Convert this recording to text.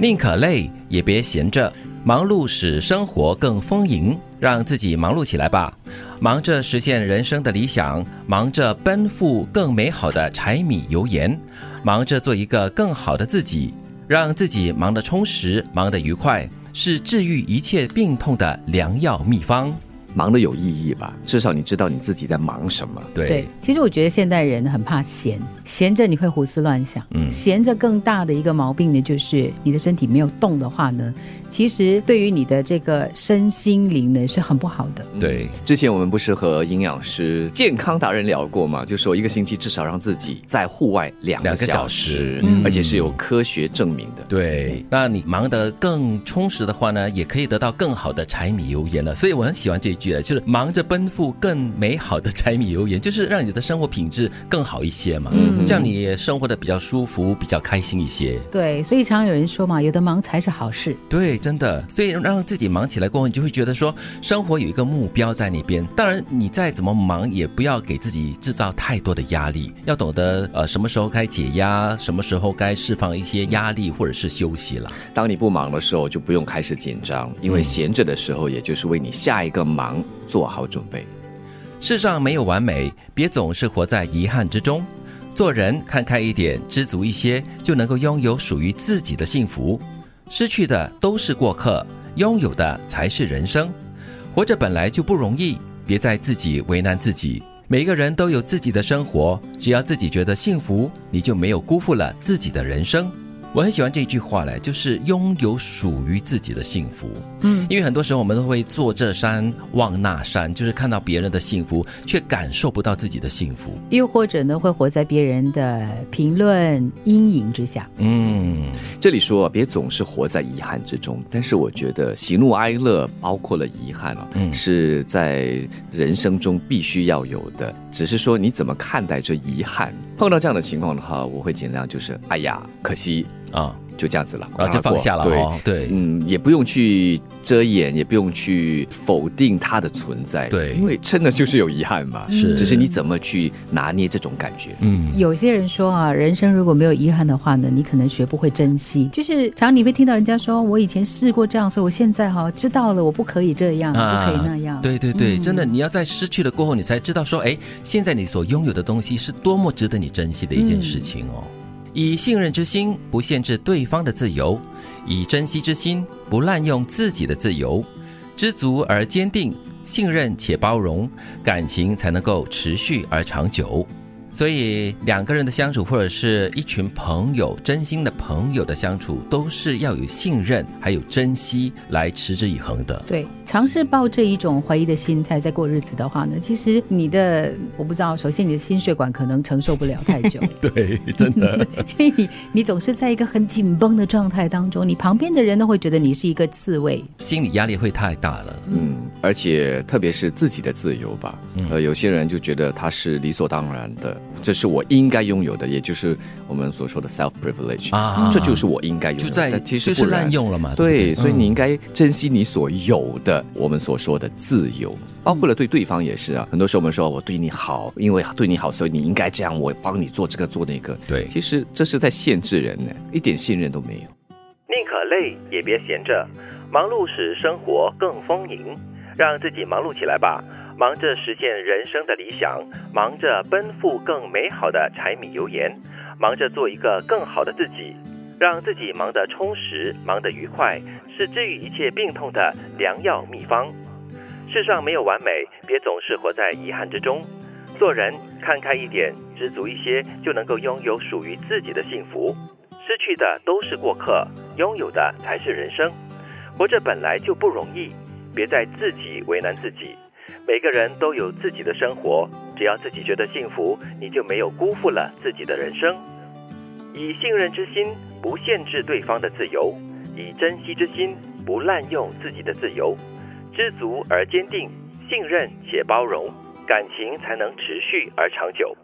宁可累也别闲着，忙碌使生活更丰盈，让自己忙碌起来吧。忙着实现人生的理想，忙着奔赴更美好的柴米油盐，忙着做一个更好的自己，让自己忙得充实，忙得愉快，是治愈一切病痛的良药秘方。忙的有意义吧？至少你知道你自己在忙什么。对，其实我觉得现代人很怕闲，闲着你会胡思乱想。嗯，闲着更大的一个毛病呢，就是你的身体没有动的话呢。其实对于你的这个身心灵呢是很不好的。对，之前我们不是和营养师、健康达人聊过嘛？就说一个星期至少让自己在户外两个小时，而且是有科学证明的。对，那你忙得更充实的话呢，也可以得到更好的柴米油盐了。所以我很喜欢这一句啊，就是忙着奔赴更美好的柴米油盐，就是让你的生活品质更好一些嘛。嗯，这样你也生活的比较舒服，比较开心一些。对，所以常有人说嘛，有的忙才是好事。对。真的，所以让自己忙起来过后，你就会觉得说，生活有一个目标在那边。当然，你再怎么忙，也不要给自己制造太多的压力，要懂得呃，什么时候该解压，什么时候该释放一些压力或者是休息了。当你不忙的时候，就不用开始紧张，因为闲着的时候，也就是为你下一个忙做好准备。世上没有完美，别总是活在遗憾之中。做人看开一点，知足一些，就能够拥有属于自己的幸福。失去的都是过客，拥有的才是人生。活着本来就不容易，别再自己为难自己。每个人都有自己的生活，只要自己觉得幸福，你就没有辜负了自己的人生。我很喜欢这句话嘞，就是拥有属于自己的幸福。嗯，因为很多时候我们都会坐这山望那山，就是看到别人的幸福，却感受不到自己的幸福。又或者呢，会活在别人的评论阴影之下。嗯，这里说别总是活在遗憾之中，但是我觉得喜怒哀乐包括了遗憾了，嗯，是在人生中必须要有的。只是说你怎么看待这遗憾？碰到这样的情况的话，我会尽量就是，哎呀，可惜。啊，就这样子了，然后就放下了。对对，嗯，也不用去遮掩，也不用去否定它的存在。对，因为真的就是有遗憾嘛。是，只是你怎么去拿捏这种感觉。嗯，有些人说啊，人生如果没有遗憾的话呢，你可能学不会珍惜。就是常你会听到人家说，我以前试过这样，所以我现在哈知道了，我不可以这样，不可以那样。对对对，真的，你要在失去了过后，你才知道说，哎，现在你所拥有的东西是多么值得你珍惜的一件事情哦。以信任之心不限制对方的自由，以珍惜之心不滥用自己的自由，知足而坚定，信任且包容，感情才能够持续而长久。所以两个人的相处，或者是一群朋友、真心的朋友的相处，都是要有信任，还有珍惜来持之以恒的。对，尝试抱这一种怀疑的心态在过日子的话呢，其实你的我不知道，首先你的心血管可能承受不了太久。对，真的，因为你你总是在一个很紧绷的状态当中，你旁边的人都会觉得你是一个刺猬，心理压力会太大了。嗯，而且特别是自己的自由吧，呃，有些人就觉得他是理所当然的。这是我应该拥有的，也就是我们所说的 self privilege 啊，这就是我应该拥有。就在其实是滥用了嘛？对，所以你应该珍惜你所有的，我们所说的自由，包括了对对方也是啊。很多时候我们说我对你好，因为对你好，所以你应该这样，我帮你做这个做那个。对，其实这是在限制人呢，一点信任都没有。宁可累也别闲着，忙碌使生活更丰盈，让自己忙碌起来吧。忙着实现人生的理想，忙着奔赴更美好的柴米油盐，忙着做一个更好的自己，让自己忙得充实，忙得愉快，是治愈一切病痛的良药秘方。世上没有完美，别总是活在遗憾之中。做人看开一点，知足一些，就能够拥有属于自己的幸福。失去的都是过客，拥有的才是人生。活着本来就不容易，别再自己为难自己。每个人都有自己的生活，只要自己觉得幸福，你就没有辜负了自己的人生。以信任之心不限制对方的自由，以珍惜之心不滥用自己的自由，知足而坚定，信任且包容，感情才能持续而长久。